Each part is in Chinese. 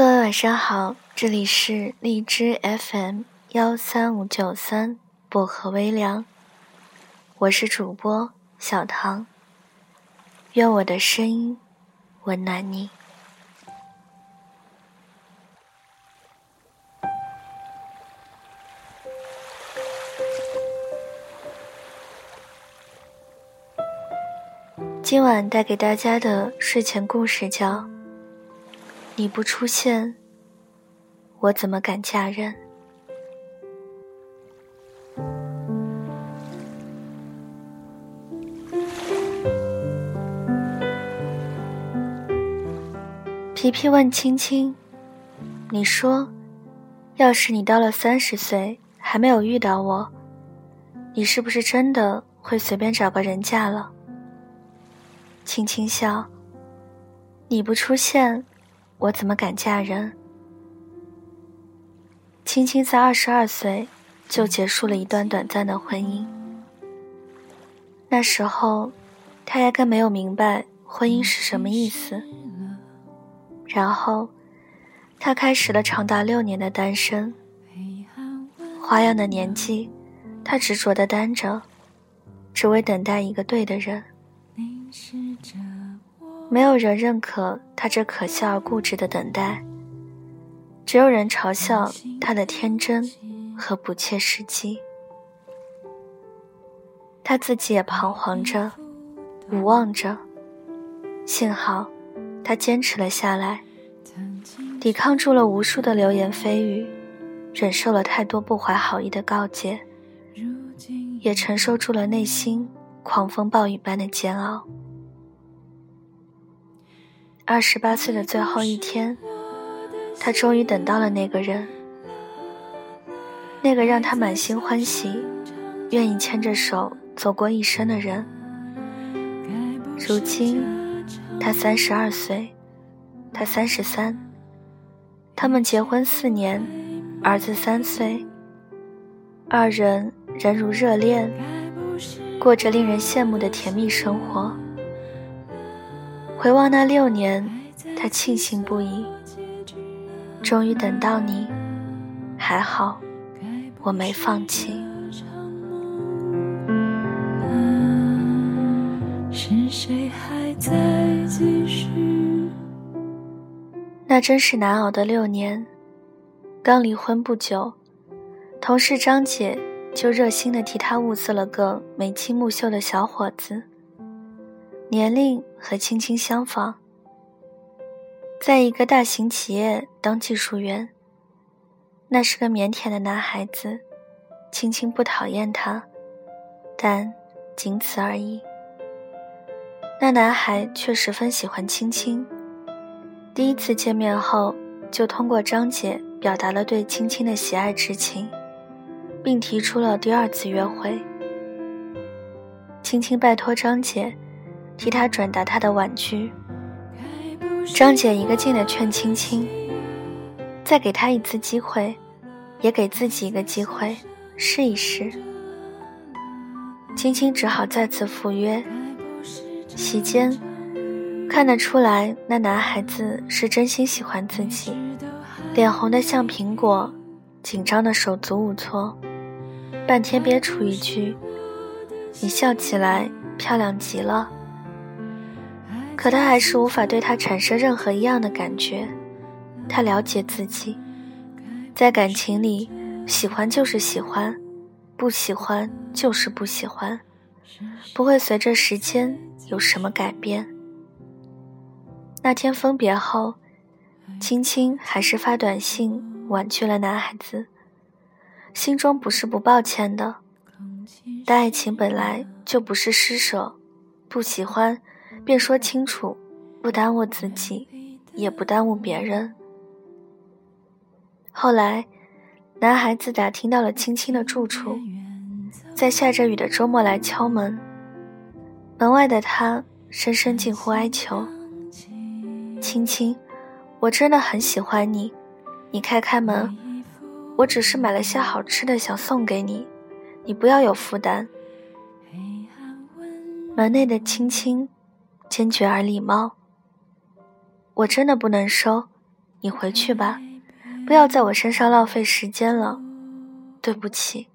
各位晚上好，这里是荔枝 FM 幺三五九三薄荷微凉，我是主播小唐，愿我的声音温暖你。今晚带给大家的睡前故事叫《你不出现，我怎么敢嫁人》。皮皮问青青：“你说，要是你到了三十岁还没有遇到我，你是不是真的会随便找个人嫁了？”青青笑。你不出现，我怎么敢嫁人？青青在二十二岁就结束了一段短暂的婚姻。那时候，她压根没有明白婚姻是什么意思。然后，她开始了长达六年的单身。花样的年纪，她执着的单着，只为等待一个对的人。凝视着没有人认可他这可笑而固执的等待，只有人嘲笑他的天真和不切实际。他自己也彷徨着，无望着。幸好，他坚持了下来，抵抗住了无数的流言蜚语，忍受了太多不怀好意的告诫，也承受住了内心狂风暴雨般的煎熬。二十八岁的最后一天，他终于等到了那个人，那个让他满心欢喜、愿意牵着手走过一生的人。如今，他三十二岁，他三十三，他们结婚四年，儿子三岁，二人仍如热恋，过着令人羡慕的甜蜜生活。回望那六年，他庆幸不已。终于等到你，还好，我没放弃。那真是难熬的六年。刚离婚不久，同事张姐就热心的替他物色了个眉清目秀的小伙子。年龄和青青相仿，在一个大型企业当技术员。那是个腼腆的男孩子，青青不讨厌他，但仅此而已。那男孩却十分喜欢青青，第一次见面后就通过张姐表达了对青青的喜爱之情，并提出了第二次约会。青青拜托张姐。替他转达他的婉拒。张姐一个劲的劝青青，再给他一次机会，也给自己一个机会，试一试。青青只好再次赴约。席间，看得出来那男孩子是真心喜欢自己，脸红的像苹果，紧张的手足无措，半天憋出一句：“你笑起来漂亮极了。”可他还是无法对他产生任何一样的感觉。他了解自己，在感情里，喜欢就是喜欢，不喜欢就是不喜欢，不会随着时间有什么改变。那天分别后，青青还是发短信婉拒了男孩子，心中不是不抱歉的，但爱情本来就不是施舍，不喜欢。便说清楚，不耽误自己，也不耽误别人。后来，男孩子打听到了青青的住处，在下着雨的周末来敲门。门外的他深深近乎哀求：“青青，我真的很喜欢你，你开开门。我只是买了些好吃的，想送给你，你不要有负担。”门内的青青。坚决而礼貌。我真的不能收，你回去吧，不要在我身上浪费时间了。对不起。”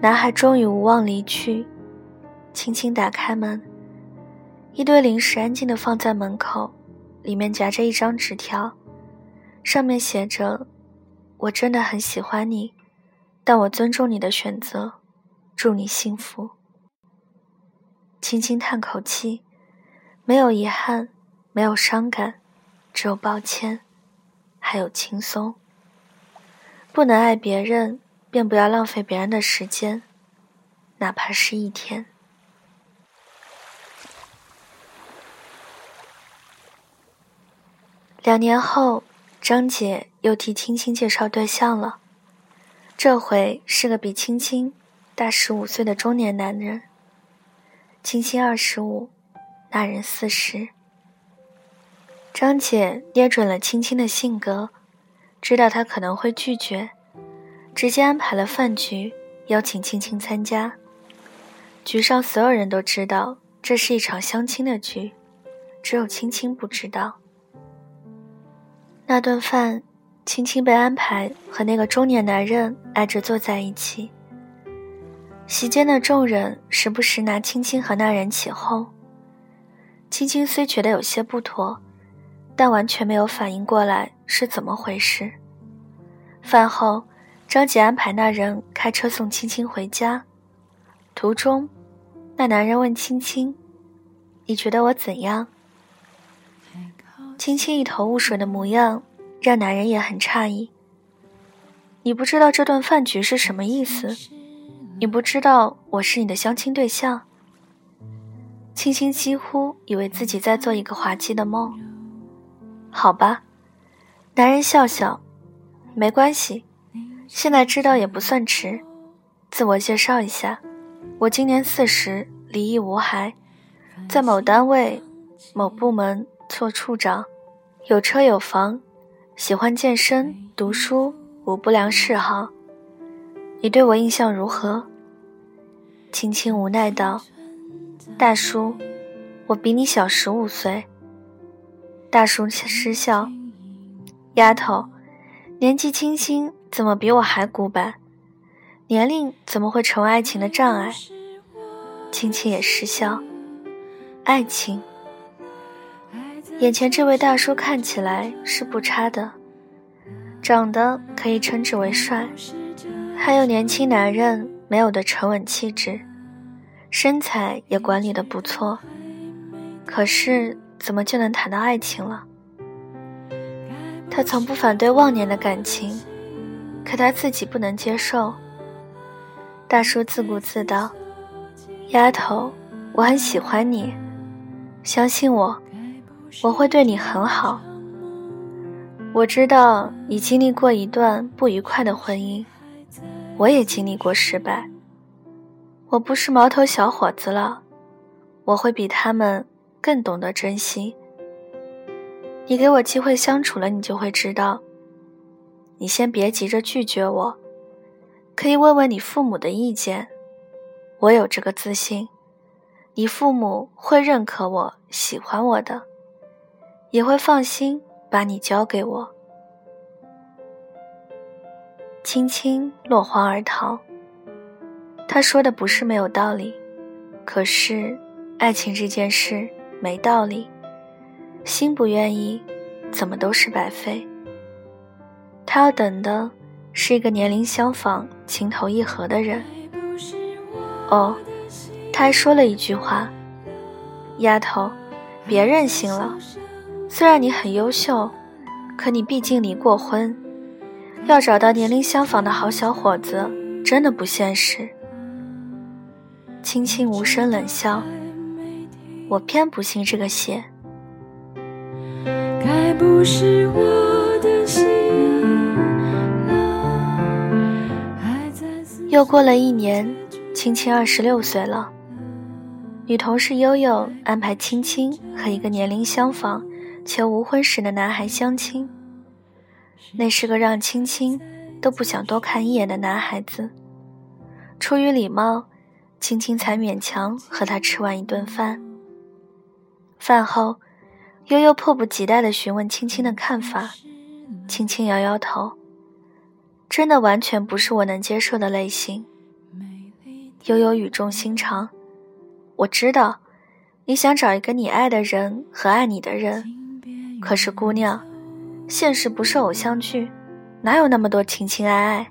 男孩终于无望离去，轻轻打开门，一堆零食安静地放在门口，里面夹着一张纸条，上面写着：“我真的很喜欢你，但我尊重你的选择，祝你幸福。”轻轻叹口气，没有遗憾，没有伤感，只有抱歉，还有轻松。不能爱别人。便不要浪费别人的时间，哪怕是一天。两年后，张姐又替青青介绍对象了，这回是个比青青大十五岁的中年男人。青青二十五，那人四十。张姐捏准了青青的性格，知道他可能会拒绝。直接安排了饭局，邀请青青参加。局上所有人都知道这是一场相亲的局，只有青青不知道。那顿饭，青青被安排和那个中年男人挨着坐在一起。席间的众人时不时拿青青和那人起哄。青青虽觉得有些不妥，但完全没有反应过来是怎么回事。饭后。张姐安排那人开车送青青回家，途中，那男人问青青：“你觉得我怎样？”青青一头雾水的模样，让男人也很诧异。你不知道这顿饭局是什么意思？你不知道我是你的相亲对象？青青几乎以为自己在做一个滑稽的梦。好吧，男人笑笑，没关系。现在知道也不算迟。自我介绍一下，我今年四十，离异无孩，在某单位、某部门做处长，有车有房，喜欢健身、读书，无不良嗜好。你对我印象如何？青青无奈道：“大叔，我比你小十五岁。”大叔失笑：“丫头，年纪轻轻。”怎么比我还古板？年龄怎么会成为爱情的障碍？青青也失笑。爱情，眼前这位大叔看起来是不差的，长得可以称之为帅，还有年轻男人没有的沉稳气质，身材也管理的不错。可是怎么就能谈到爱情了？他从不反对忘年的感情。可他自己不能接受。大叔自顾自道：“丫头，我很喜欢你，相信我，我会对你很好。我知道你经历过一段不愉快的婚姻，我也经历过失败。我不是毛头小伙子了，我会比他们更懂得珍惜。你给我机会相处了，你就会知道。”你先别急着拒绝我，可以问问你父母的意见。我有这个自信，你父母会认可我、喜欢我的，也会放心把你交给我。轻轻落荒而逃。他说的不是没有道理，可是爱情这件事没道理，心不愿意，怎么都是白费。他要等的是一个年龄相仿、情投意合的人。哦，他还说了一句话：“丫头，别任性了。虽然你很优秀，可你毕竟离过婚，要找到年龄相仿的好小伙子，真的不现实。”青青无声冷笑：“我偏不信这个邪。”该不是我的心。又过了一年，青青二十六岁了。女同事悠悠安排青青和一个年龄相仿且无婚史的男孩相亲。那是个让青青都不想多看一眼的男孩子。出于礼貌，青青才勉强和他吃完一顿饭。饭后，悠悠迫不及待地询问青青的看法，青青摇摇头，真的完全不是我能接受的类型。悠悠语重心长，我知道，你想找一个你爱的人和爱你的人，可是姑娘，现实不是偶像剧，哪有那么多情情爱爱？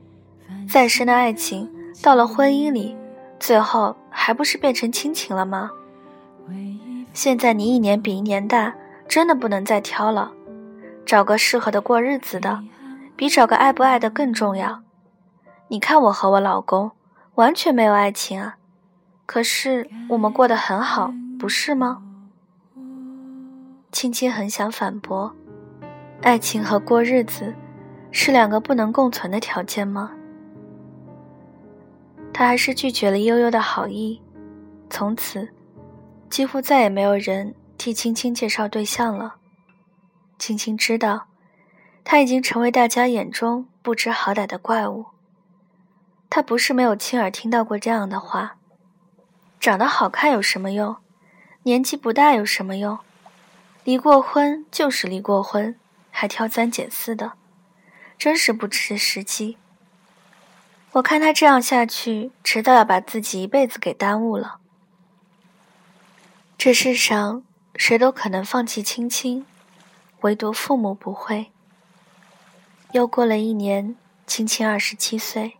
再深的爱情，到了婚姻里，最后还不是变成亲情了吗？现在你一年比一年大。真的不能再挑了，找个适合的过日子的，比找个爱不爱的更重要。你看我和我老公完全没有爱情啊，可是我们过得很好，不是吗？青青很想反驳，爱情和过日子是两个不能共存的条件吗？他还是拒绝了悠悠的好意，从此几乎再也没有人。替青青介绍对象了。青青知道，他已经成为大家眼中不知好歹的怪物。他不是没有亲耳听到过这样的话：“长得好看有什么用？年纪不大有什么用？离过婚就是离过婚，还挑三拣四的，真是不知时机。我看他这样下去，迟早要把自己一辈子给耽误了。这世上……”谁都可能放弃青青，唯独父母不会。又过了一年，青青二十七岁，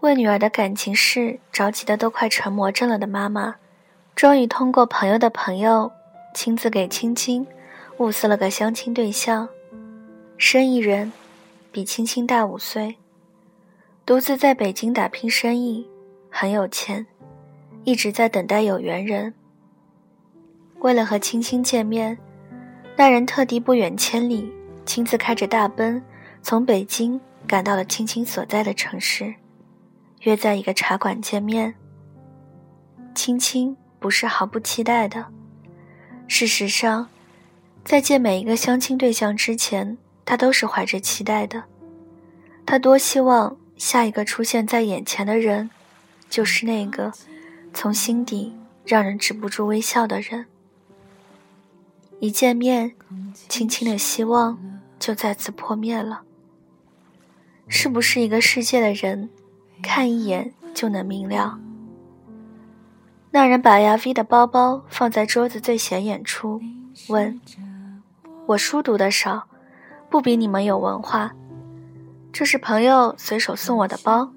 为女儿的感情事着急的都快成魔怔了的妈妈，终于通过朋友的朋友，亲自给青青物色了个相亲对象，生意人，比青青大五岁，独自在北京打拼生意，很有钱，一直在等待有缘人。为了和青青见面，那人特地不远千里，亲自开着大奔，从北京赶到了青青所在的城市，约在一个茶馆见面。青青不是毫不期待的，事实上，在见每一个相亲对象之前，他都是怀着期待的。他多希望下一个出现在眼前的人，就是那个从心底让人止不住微笑的人。一见面，轻轻的希望就再次破灭了。是不是一个世界的人，看一眼就能明了？那人把 LV 的包包放在桌子最显眼处，问：“我书读的少，不比你们有文化。这是朋友随手送我的包，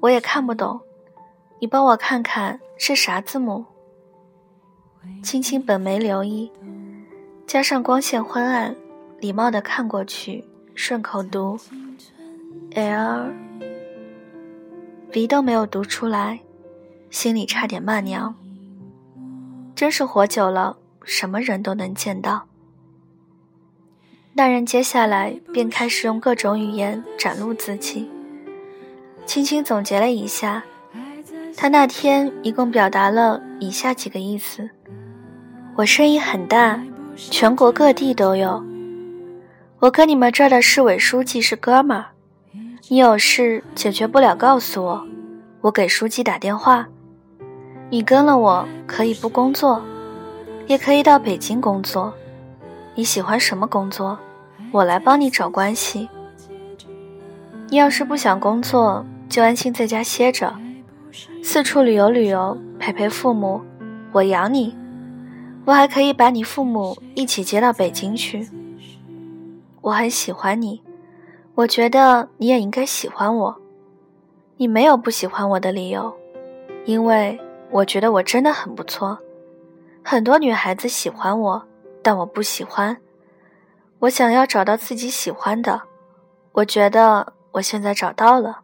我也看不懂，你帮我看看是啥字母？”青青本没留意。加上光线昏暗，礼貌的看过去，顺口读 L，鼻都没有读出来，心里差点骂娘。真是活久了，什么人都能见到。那人接下来便开始用各种语言展露自己。轻轻总结了一下，他那天一共表达了以下几个意思：我声音很大。全国各地都有。我跟你们这儿的市委书记是哥们儿，你有事解决不了告诉我，我给书记打电话。你跟了我可以不工作，也可以到北京工作。你喜欢什么工作，我来帮你找关系。你要是不想工作，就安心在家歇着，四处旅游旅游，陪陪父母，我养你。我还可以把你父母一起接到北京去。我很喜欢你，我觉得你也应该喜欢我。你没有不喜欢我的理由，因为我觉得我真的很不错。很多女孩子喜欢我，但我不喜欢。我想要找到自己喜欢的，我觉得我现在找到了。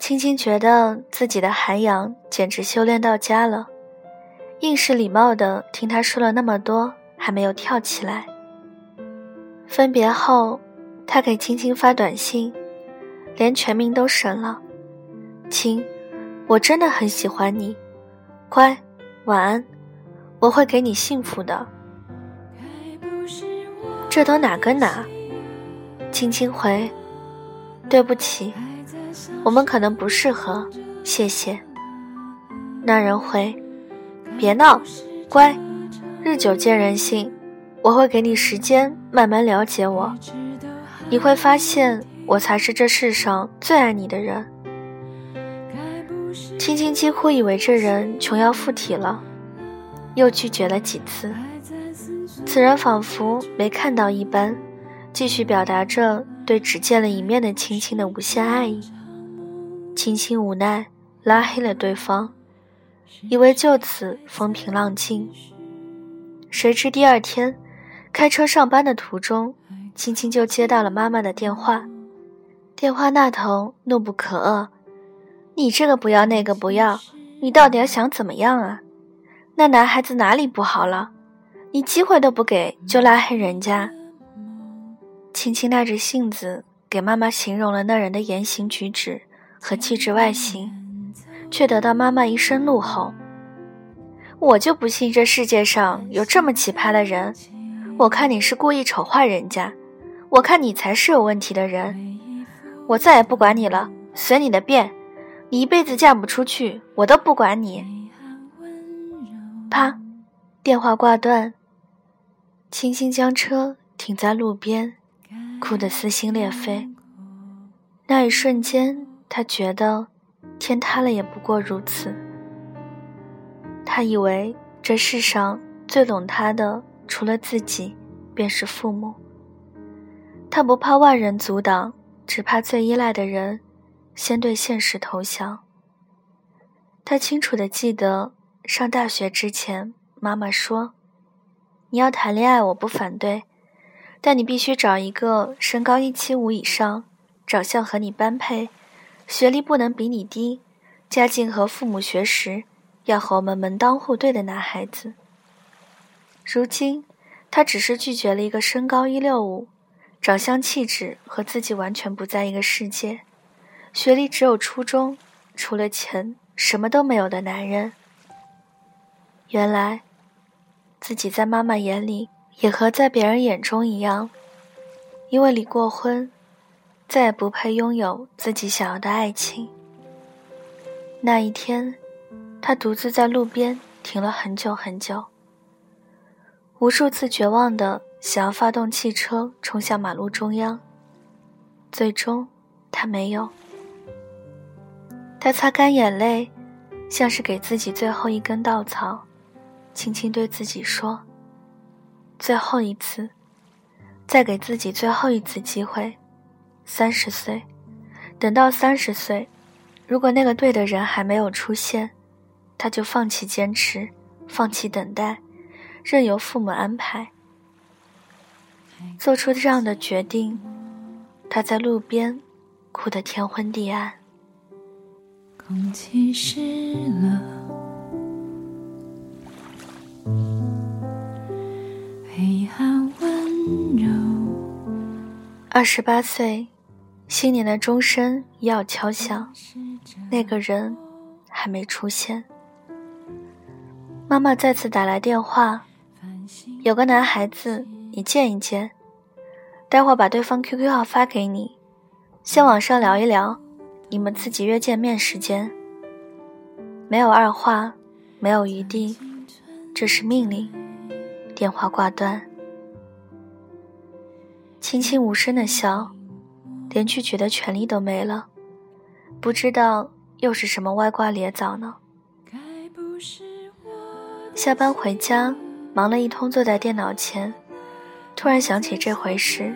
青青觉得自己的涵养简直修炼到家了。硬是礼貌的听他说了那么多，还没有跳起来。分别后，他给青青发短信，连全名都省了。亲，我真的很喜欢你，乖，晚安，我会给你幸福的。这都哪跟哪？青青回，对不起，我们可能不适合，谢谢。那人回。别闹，乖，日久见人心，我会给你时间慢慢了解我，你会发现我才是这世上最爱你的人。青青几乎以为这人穷要附体了，又拒绝了几次。此人仿佛没看到一般，继续表达着对只见了一面的青青的无限爱意。青青无奈拉黑了对方，以为就此风平浪静。谁知第二天，开车上班的途中，青青就接到了妈妈的电话。电话那头怒不可遏。你这个不要那个不要，你到底要想怎么样啊？那男孩子哪里不好了？你机会都不给就拉黑人家。青青耐着性子给妈妈形容了那人的言行举止和气质外形，却得到妈妈一声怒吼：“我就不信这世界上有这么奇葩的人！我看你是故意丑化人家，我看你才是有问题的人！我再也不管你了，随你的便。”你一辈子嫁不出去，我都不管你。啪，电话挂断。轻轻将车停在路边，哭得撕心裂肺。那一瞬间，他觉得天塌了也不过如此。他以为这世上最懂他的，除了自己，便是父母。他不怕万人阻挡，只怕最依赖的人。先对现实投降。他清楚的记得，上大学之前，妈妈说：“你要谈恋爱，我不反对，但你必须找一个身高一七五以上，长相和你般配，学历不能比你低，家境和父母学识要和我们门当户对的男孩子。”如今，他只是拒绝了一个身高一六五，长相气质和自己完全不在一个世界。学历只有初中，除了钱什么都没有的男人。原来，自己在妈妈眼里也和在别人眼中一样，因为离过婚，再也不配拥有自己想要的爱情。那一天，他独自在路边停了很久很久，无数次绝望的想要发动汽车冲向马路中央，最终，他没有。他擦干眼泪，像是给自己最后一根稻草，轻轻对自己说：“最后一次，再给自己最后一次机会。三十岁，等到三十岁，如果那个对的人还没有出现，他就放弃坚持，放弃等待，任由父母安排。做出这样的决定，他在路边哭得天昏地暗。”空气湿了，好温柔。二十八岁，新年的钟声要敲响，那个人还没出现。妈妈再次打来电话，有个男孩子，你见一见，待会把对方 QQ 号发给你，先网上聊一聊。你们自己约见面时间，没有二话，没有余地，这是命令。电话挂断，轻轻无声的笑，连拒绝的权利都没了。不知道又是什么歪瓜裂枣呢？下班回家，忙了一通，坐在电脑前，突然想起这回事，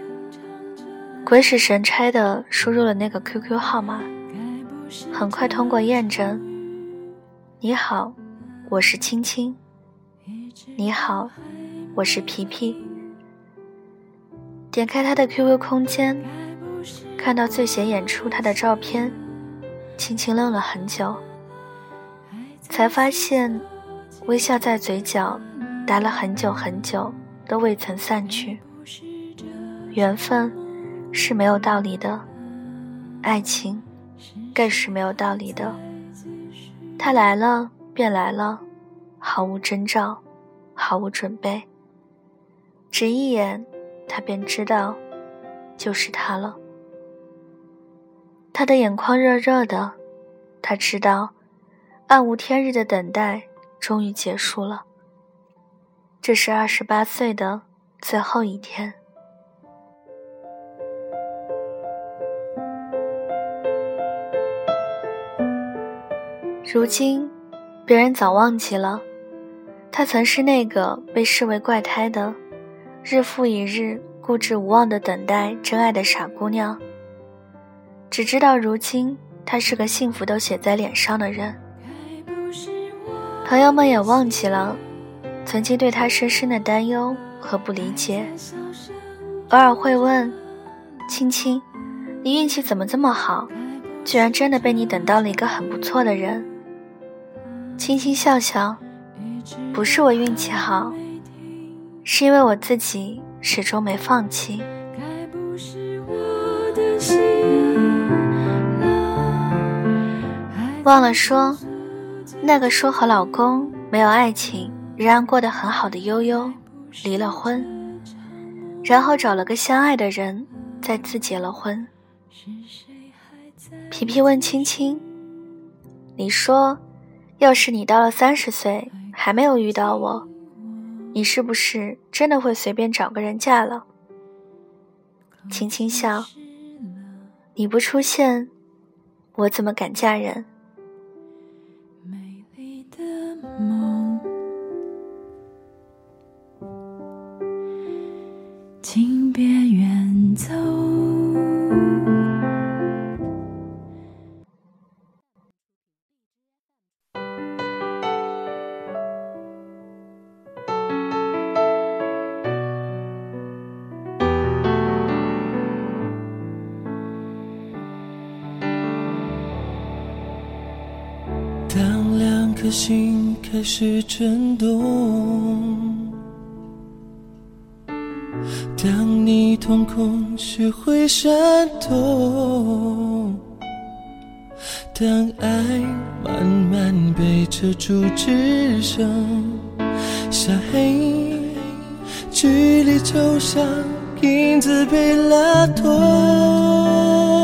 鬼使神差的输入了那个 QQ 号码。很快通过验证。你好，我是青青。你好，我是皮皮。点开他的 QQ 空间，看到最显眼出他的照片，轻轻愣了很久，才发现微笑在嘴角待了很久很久都未曾散去。缘分是没有道理的，爱情。更是没有道理的。他来了便来了，毫无征兆，毫无准备。只一眼，他便知道，就是他了。他的眼眶热热的，他知道，暗无天日的等待终于结束了。这是二十八岁的最后一天。如今，别人早忘记了，他曾是那个被视为怪胎的，日复一日固执无望的等待真爱的傻姑娘。只知道如今，她是个幸福都写在脸上的人。朋友们也忘记了，曾经对她深深的担忧和不理解，偶尔会问：“青青，你运气怎么这么好，居然真的被你等到了一个很不错的人。”轻轻笑笑，不是我运气好，是因为我自己始终没放弃。忘了说，那个说和老公没有爱情，仍然过得很好的悠悠，离了婚，然后找了个相爱的人，再次结了婚。皮皮问青青：“你说？”要是你到了三十岁还没有遇到我，你是不是真的会随便找个人嫁了？轻轻笑，你不出现，我怎么敢嫁人？请别远走。颗心开始震动，当你瞳孔学会闪动，当爱慢慢被遮住，只剩下黑，距离就像影子被拉脱，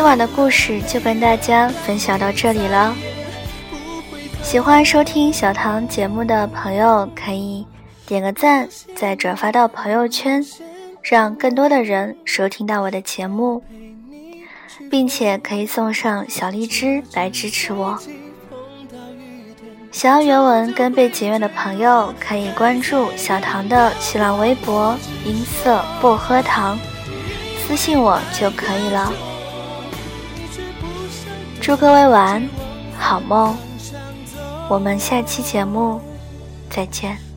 今晚的故事就跟大家分享到这里了。喜欢收听小唐节目的朋友可以点个赞再转发到朋友圈让更多的人收听到我的节目并且可以送上小荔枝来支持我。想要原文跟背景乐的朋友可以关注小唐的新浪微博音色薄荷糖私信我就可以了。祝各位晚安好梦。我们下期节目再见。